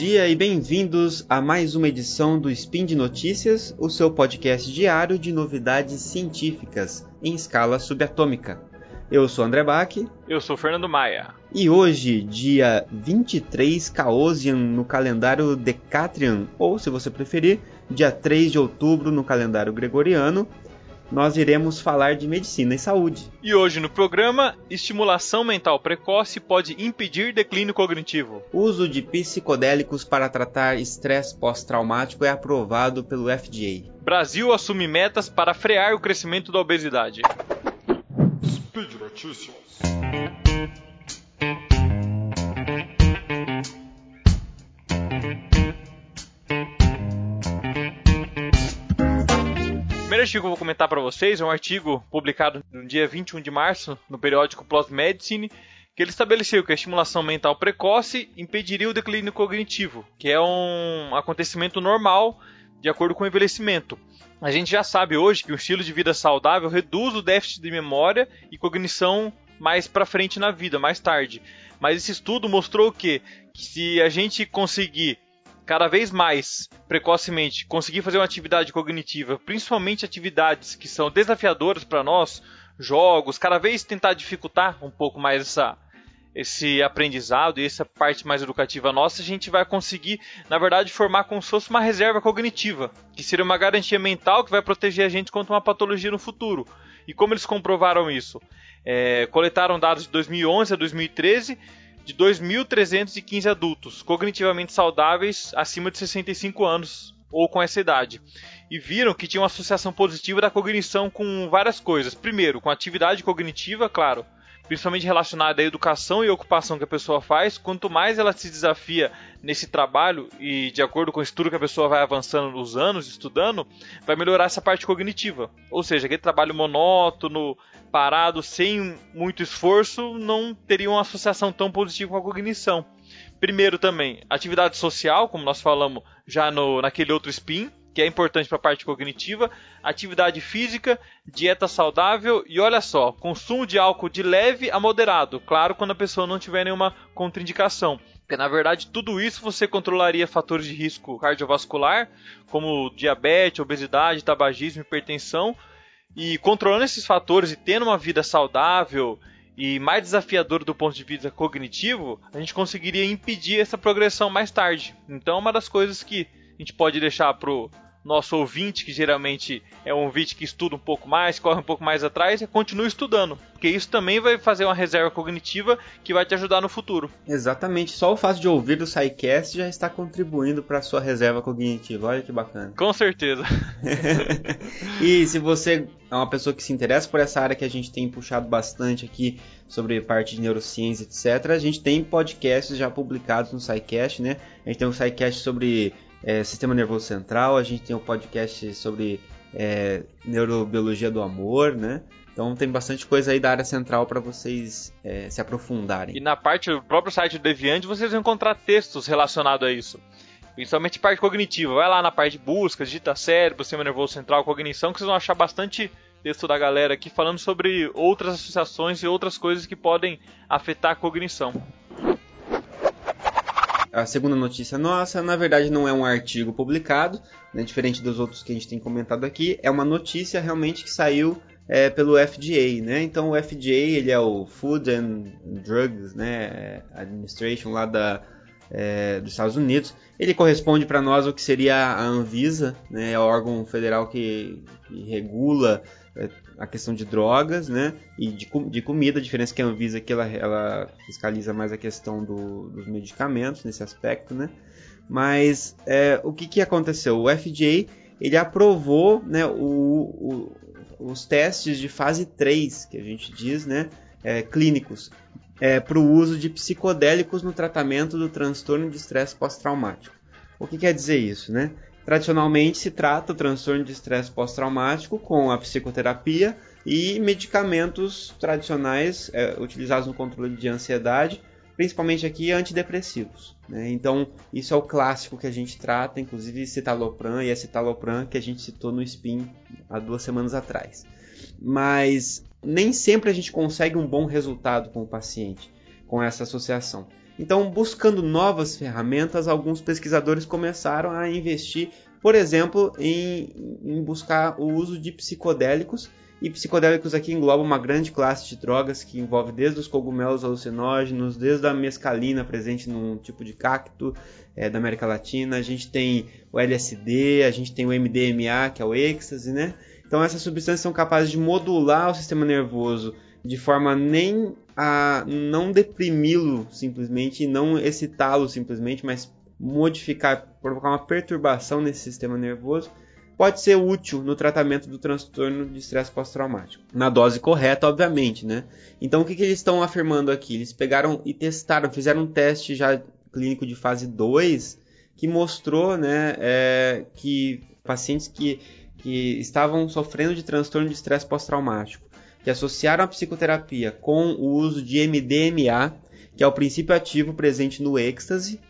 dia e bem-vindos a mais uma edição do Spin de Notícias, o seu podcast diário de novidades científicas em escala subatômica. Eu sou André Bach. Eu sou Fernando Maia. E hoje, dia 23 Caosian no calendário Decatrian, ou se você preferir, dia 3 de outubro no calendário gregoriano, nós iremos falar de medicina e saúde. E hoje no programa, estimulação mental precoce pode impedir declínio cognitivo. O uso de psicodélicos para tratar estresse pós-traumático é aprovado pelo FDA. Brasil assume metas para frear o crescimento da obesidade. Speed Notícias. Primeiro artigo que eu vou comentar para vocês é um artigo publicado no dia 21 de março no periódico PLOS Medicine, que ele estabeleceu que a estimulação mental precoce impediria o declínio cognitivo, que é um acontecimento normal de acordo com o envelhecimento. A gente já sabe hoje que o estilo de vida saudável reduz o déficit de memória e cognição mais para frente na vida, mais tarde. Mas esse estudo mostrou que, que se a gente conseguir cada vez mais precocemente conseguir fazer uma atividade cognitiva, principalmente atividades que são desafiadoras para nós, jogos, cada vez tentar dificultar um pouco mais essa, esse aprendizado e essa parte mais educativa nossa, a gente vai conseguir, na verdade, formar como se fosse uma reserva cognitiva, que seria uma garantia mental que vai proteger a gente contra uma patologia no futuro. E como eles comprovaram isso? É, coletaram dados de 2011 a 2013 de 2.315 adultos cognitivamente saudáveis acima de 65 anos ou com essa idade. E viram que tinha uma associação positiva da cognição com várias coisas. Primeiro, com atividade cognitiva, claro, principalmente relacionada à educação e ocupação que a pessoa faz, quanto mais ela se desafia nesse trabalho e de acordo com o estudo que a pessoa vai avançando nos anos estudando, vai melhorar essa parte cognitiva. Ou seja, aquele trabalho monótono, parado, sem muito esforço, não teria uma associação tão positiva com a cognição. Primeiro também, atividade social, como nós falamos já no, naquele outro spin, que é importante para a parte cognitiva, atividade física, dieta saudável e olha só, consumo de álcool de leve a moderado, claro, quando a pessoa não tiver nenhuma contraindicação. Porque na verdade tudo isso você controlaria fatores de risco cardiovascular, como diabetes, obesidade, tabagismo, hipertensão, e controlando esses fatores e tendo uma vida saudável e mais desafiadora do ponto de vista cognitivo, a gente conseguiria impedir essa progressão mais tarde. Então, uma das coisas que a gente pode deixar pro nosso ouvinte, que geralmente é um ouvinte que estuda um pouco mais, corre um pouco mais atrás, é continue estudando. Porque isso também vai fazer uma reserva cognitiva que vai te ajudar no futuro. Exatamente. Só o fato de ouvir o SciCast já está contribuindo para a sua reserva cognitiva. Olha que bacana. Com certeza. e se você é uma pessoa que se interessa por essa área que a gente tem puxado bastante aqui sobre parte de neurociência, etc., a gente tem podcasts já publicados no SciCast, né? A gente tem um SciCast sobre é, Sistema Nervoso Central, a gente tem um podcast sobre é, neurobiologia do amor, né? Então tem bastante coisa aí da área central para vocês é, se aprofundarem. E na parte do próprio site do Deviante vocês vão encontrar textos relacionados a isso. Principalmente parte cognitiva. Vai lá na parte de busca, digita cérebro, sistema nervoso central, cognição, que vocês vão achar bastante texto da galera aqui falando sobre outras associações e outras coisas que podem afetar a cognição a segunda notícia nossa, na verdade, não é um artigo publicado, né, diferente dos outros que a gente tem comentado aqui, é uma notícia realmente que saiu é, pelo FDA, né? Então o FDA ele é o Food and Drugs, né, Administration lá da é, dos Estados Unidos. Ele corresponde para nós o que seria a Anvisa, né, é o órgão federal que, que regula é, a questão de drogas, né, e de, de comida. A diferença é que a Anvisa que ela, ela fiscaliza mais a questão do, dos medicamentos nesse aspecto, né. Mas é, o que, que aconteceu? O FDA ele aprovou né, o, o, os testes de fase 3, que a gente diz, né, é, clínicos, é, para o uso de psicodélicos no tratamento do transtorno de estresse pós-traumático. O que quer dizer isso, né? Tradicionalmente se trata o transtorno de estresse pós-traumático com a psicoterapia e medicamentos tradicionais é, utilizados no controle de ansiedade, principalmente aqui antidepressivos. Né? Então, isso é o clássico que a gente trata, inclusive citalopram e a citalopram que a gente citou no SPIN há duas semanas atrás. Mas nem sempre a gente consegue um bom resultado com o paciente com essa associação. Então, buscando novas ferramentas, alguns pesquisadores começaram a investir, por exemplo, em, em buscar o uso de psicodélicos. E psicodélicos aqui engloba uma grande classe de drogas que envolve desde os cogumelos alucinógenos, desde a mescalina presente num tipo de cacto é, da América Latina, a gente tem o LSD, a gente tem o MDMA, que é o êxtase, né? Então essas substâncias são capazes de modular o sistema nervoso de forma nem a não deprimi-lo simplesmente, não excitá-lo simplesmente, mas modificar, provocar uma perturbação nesse sistema nervoso, pode ser útil no tratamento do transtorno de estresse pós-traumático. Na dose correta, obviamente, né? Então o que, que eles estão afirmando aqui? Eles pegaram e testaram, fizeram um teste já clínico de fase 2 que mostrou né, é, que pacientes que, que estavam sofrendo de transtorno de estresse pós-traumático que associaram a psicoterapia com o uso de MDMA, que é o princípio ativo presente no êxtase,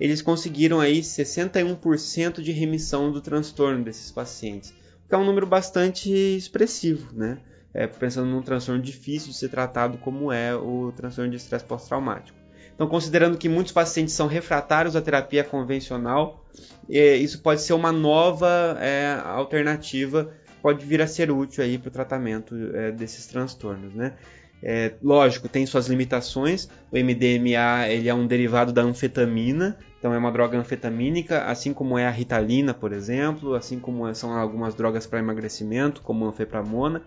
eles conseguiram aí 61% de remissão do transtorno desses pacientes, que é um número bastante expressivo, né? É, pensando num transtorno difícil de ser tratado como é o transtorno de estresse pós-traumático. Então, considerando que muitos pacientes são refratários à terapia convencional, é, isso pode ser uma nova é, alternativa pode vir a ser útil aí para o tratamento é, desses transtornos, né? É, lógico, tem suas limitações. O MDMA ele é um derivado da anfetamina, então é uma droga anfetamínica, assim como é a ritalina, por exemplo, assim como são algumas drogas para emagrecimento, como a anfepramona.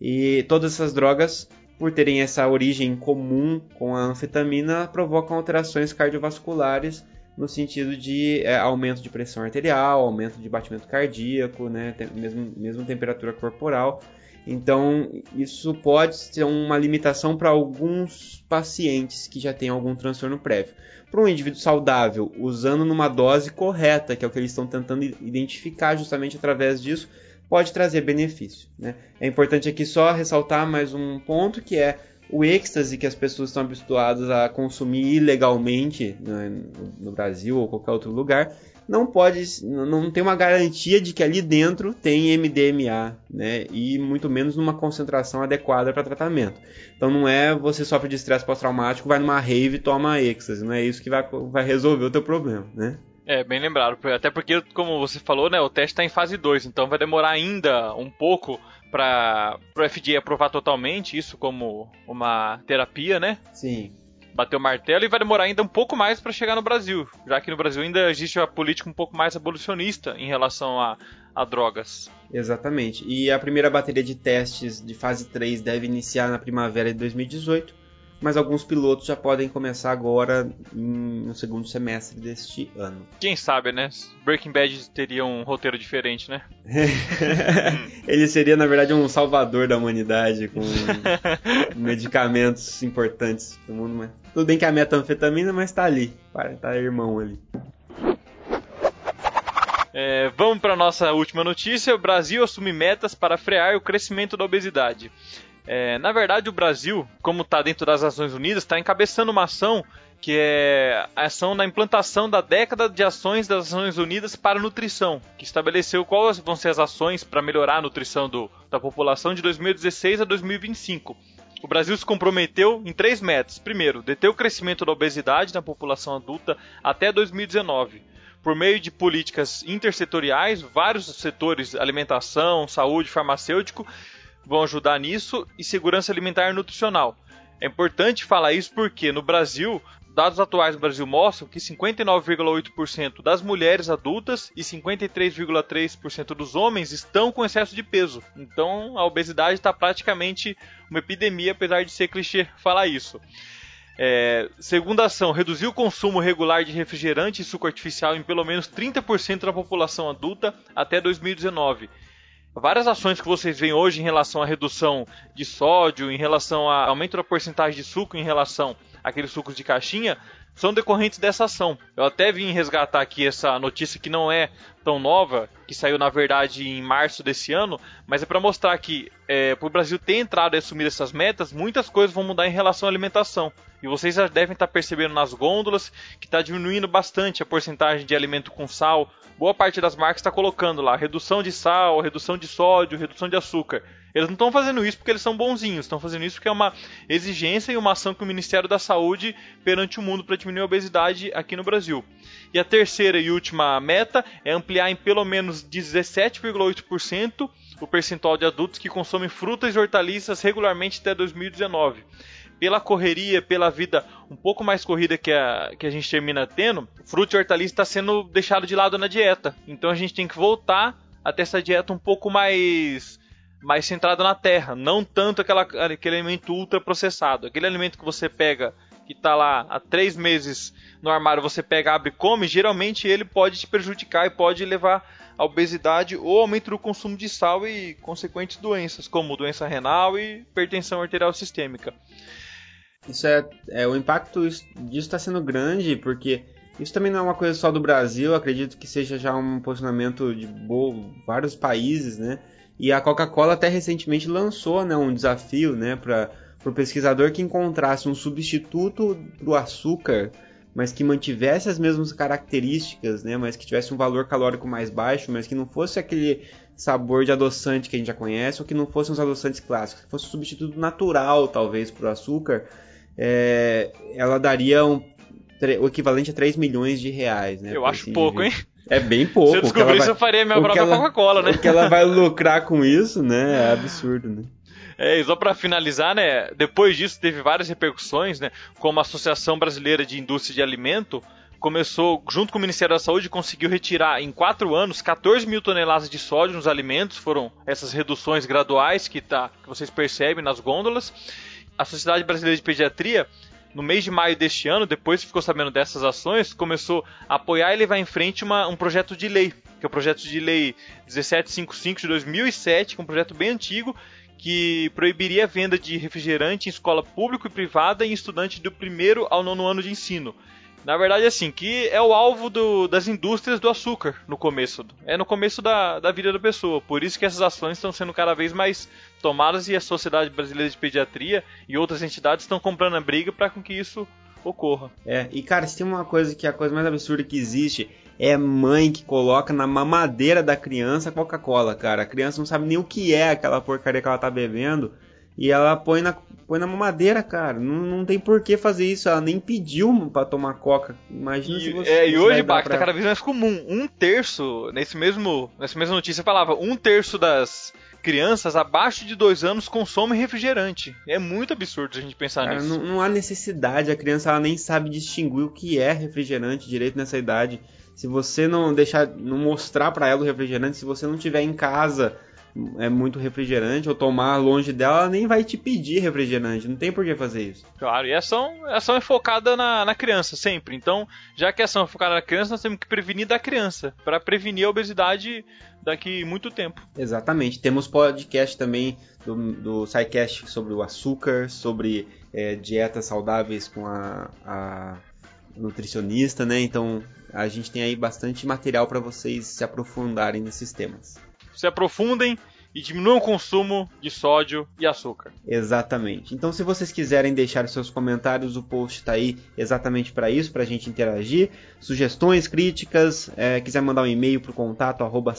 E todas essas drogas, por terem essa origem comum com a anfetamina, provocam alterações cardiovasculares no sentido de é, aumento de pressão arterial, aumento de batimento cardíaco, né, mesmo, mesmo temperatura corporal. Então, isso pode ser uma limitação para alguns pacientes que já têm algum transtorno prévio. Para um indivíduo saudável, usando numa dose correta, que é o que eles estão tentando identificar justamente através disso, pode trazer benefício. Né? É importante aqui só ressaltar mais um ponto que é o êxtase que as pessoas estão habituadas a consumir ilegalmente né, no Brasil ou qualquer outro lugar, não pode, não tem uma garantia de que ali dentro tem MDMA, né? E muito menos numa concentração adequada para tratamento. Então não é você sofre de estresse pós-traumático, vai numa rave e toma êxtase, não é isso que vai, vai resolver o teu problema, né? É, bem lembrado. Até porque, como você falou, né, o teste está em fase 2, então vai demorar ainda um pouco para o FDA aprovar totalmente isso como uma terapia, né? Sim. Bater o martelo e vai demorar ainda um pouco mais para chegar no Brasil, já que no Brasil ainda existe a política um pouco mais abolicionista em relação a, a drogas. Exatamente. E a primeira bateria de testes de fase 3 deve iniciar na primavera de 2018 mas alguns pilotos já podem começar agora no segundo semestre deste ano. Quem sabe, né? Breaking Bad teria um roteiro diferente, né? Ele seria, na verdade, um salvador da humanidade com medicamentos importantes do mundo, mas tudo bem que a metanfetamina, mas tá ali, tá irmão ali. É, vamos para nossa última notícia. O Brasil assume metas para frear o crescimento da obesidade. É, na verdade, o Brasil, como está dentro das Nações Unidas, está encabeçando uma ação que é a ação da implantação da década de ações das Nações Unidas para nutrição, que estabeleceu quais vão ser as ações para melhorar a nutrição do, da população de 2016 a 2025. O Brasil se comprometeu em três metas. Primeiro, deter o crescimento da obesidade na população adulta até 2019 por meio de políticas intersetoriais, vários setores, alimentação, saúde, farmacêutico, vão ajudar nisso e segurança alimentar e nutricional. É importante falar isso porque no Brasil, dados atuais do Brasil mostram que 59,8% das mulheres adultas e 53,3% dos homens estão com excesso de peso. Então a obesidade está praticamente uma epidemia, apesar de ser clichê falar isso. É, segunda ação, reduzir o consumo regular de refrigerante e suco artificial em pelo menos 30% da população adulta até 2019 várias ações que vocês veem hoje em relação à redução de sódio, em relação ao aumento da porcentagem de suco em relação àqueles sucos de caixinha, são decorrentes dessa ação. Eu até vim resgatar aqui essa notícia que não é tão nova, que saiu na verdade em março desse ano, mas é para mostrar que é, para o Brasil ter entrado e assumir essas metas, muitas coisas vão mudar em relação à alimentação. E vocês já devem estar percebendo nas gôndolas que está diminuindo bastante a porcentagem de alimento com sal. Boa parte das marcas está colocando lá redução de sal, redução de sódio, redução de açúcar. Eles não estão fazendo isso porque eles são bonzinhos, estão fazendo isso porque é uma exigência e uma ação que o Ministério da Saúde perante o mundo para diminuir a obesidade aqui no Brasil. E a terceira e última meta é ampliar em pelo menos 17,8% o percentual de adultos que consomem frutas e hortaliças regularmente até 2019 pela correria, pela vida um pouco mais corrida que a, que a gente termina tendo, fruta e hortaliça está sendo deixado de lado na dieta. Então a gente tem que voltar a ter essa dieta um pouco mais mais centrada na terra, não tanto aquela, aquele alimento ultra processado. Aquele alimento que você pega que está lá há três meses no armário, você pega, abre e come, geralmente ele pode te prejudicar e pode levar a obesidade ou aumento do consumo de sal e consequentes doenças, como doença renal e hipertensão arterial sistêmica. Isso é, é o impacto disso está sendo grande porque isso também não é uma coisa só do Brasil, acredito que seja já um posicionamento de vários países, né? E a Coca-Cola até recentemente lançou né, um desafio né, para o pesquisador que encontrasse um substituto para o açúcar, mas que mantivesse as mesmas características, né, mas que tivesse um valor calórico mais baixo, mas que não fosse aquele sabor de adoçante que a gente já conhece, ou que não fossem os adoçantes clássicos, que fosse um substituto natural, talvez, para o açúcar, é, ela daria um, o equivalente a 3 milhões de reais. Né, eu acho assim pouco, hein? É bem pouco. Se eu descobrisse, eu faria minha própria Coca-Cola, né? O que ela vai lucrar com isso, né? É absurdo, né? É, e só para finalizar, né? Depois disso teve várias repercussões, né? Como a Associação Brasileira de Indústria de Alimento começou, junto com o Ministério da Saúde, conseguiu retirar em quatro anos 14 mil toneladas de sódio nos alimentos. Foram essas reduções graduais que, tá, que vocês percebem nas gôndolas. A Sociedade Brasileira de Pediatria no mês de maio deste ano, depois que ficou sabendo dessas ações, começou a apoiar e levar em frente uma, um projeto de lei, que é o projeto de lei 1755 de 2007, que é um projeto bem antigo, que proibiria a venda de refrigerante em escola pública e privada em estudante do primeiro ao nono ano de ensino. Na verdade, assim, que é o alvo do, das indústrias do açúcar no começo. É no começo da, da vida da pessoa. Por isso que essas ações estão sendo cada vez mais tomadas e a Sociedade Brasileira de Pediatria e outras entidades estão comprando a briga para que isso ocorra. É, e cara, se tem uma coisa que é a coisa mais absurda que existe é mãe que coloca na mamadeira da criança Coca-Cola, cara. A criança não sabe nem o que é aquela porcaria que ela tá bebendo e ela põe na, põe na mamadeira, cara. Não, não tem por que fazer isso. Ela nem pediu para tomar coca. Imagina e, se você. É, e hoje, Bach, pra... tá cada vez mais comum. Um terço, nesse mesmo, nessa mesma notícia falava, um terço das crianças abaixo de dois anos consomem refrigerante. É muito absurdo a gente pensar cara, nisso. Não, não, há necessidade. A criança ela nem sabe distinguir o que é refrigerante direito nessa idade. Se você não deixar, não mostrar para ela o refrigerante, se você não tiver em casa é muito refrigerante ou tomar longe dela, ela nem vai te pedir refrigerante. Não tem por que fazer isso. Claro, e a ação, a ação é focada na, na criança, sempre. Então, já que a ação é focada na criança, nós temos que prevenir da criança, para prevenir a obesidade daqui muito tempo. Exatamente. Temos podcast também do, do SciCast sobre o açúcar, sobre é, dietas saudáveis com a, a nutricionista, né? Então, a gente tem aí bastante material para vocês se aprofundarem nesses temas se aprofundem e diminuam o consumo de sódio e açúcar. Exatamente. Então, se vocês quiserem deixar seus comentários, o post está aí exatamente para isso, para a gente interagir. Sugestões, críticas, é, quiser mandar um e-mail para o contato arroba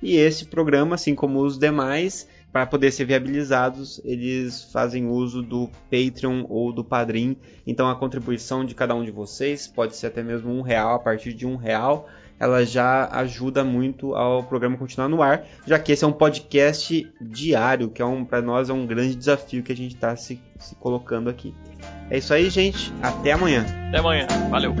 E esse programa, assim como os demais, para poder ser viabilizados, eles fazem uso do Patreon ou do Padrim. Então, a contribuição de cada um de vocês pode ser até mesmo um real a partir de um real ela já ajuda muito ao programa continuar no ar, já que esse é um podcast diário, que é um para nós é um grande desafio que a gente está se, se colocando aqui. É isso aí, gente. Até amanhã. Até amanhã. Valeu.